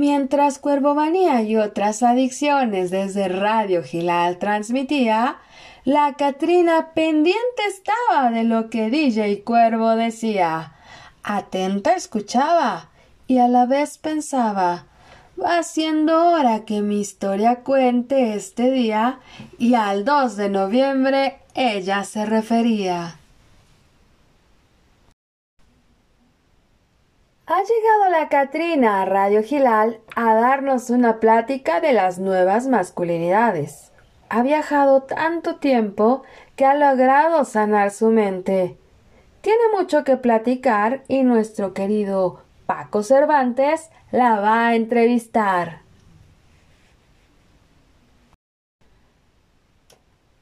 Mientras Cuervo Manía y otras adicciones desde Radio Gilal transmitía, la Catrina pendiente estaba de lo que DJ Cuervo decía. Atenta escuchaba y a la vez pensaba Va siendo hora que mi historia cuente este día y al 2 de noviembre ella se refería. Ha llegado la Catrina a Radio Gilal a darnos una plática de las nuevas masculinidades. Ha viajado tanto tiempo que ha logrado sanar su mente. Tiene mucho que platicar y nuestro querido Paco Cervantes la va a entrevistar.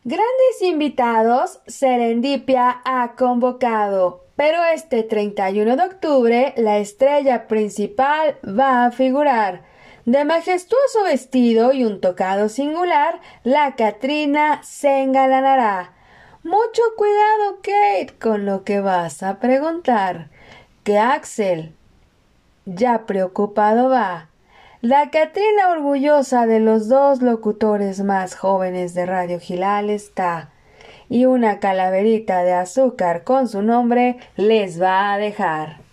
Grandes invitados Serendipia ha convocado, pero este 31 de octubre la estrella principal va a figurar. De majestuoso vestido y un tocado singular, la Catrina se engalanará. Mucho cuidado, Kate, con lo que vas a preguntar. Que Axel, ya preocupado va. La Catrina orgullosa de los dos locutores más jóvenes de Radio Gilal está, y una calaverita de azúcar con su nombre les va a dejar.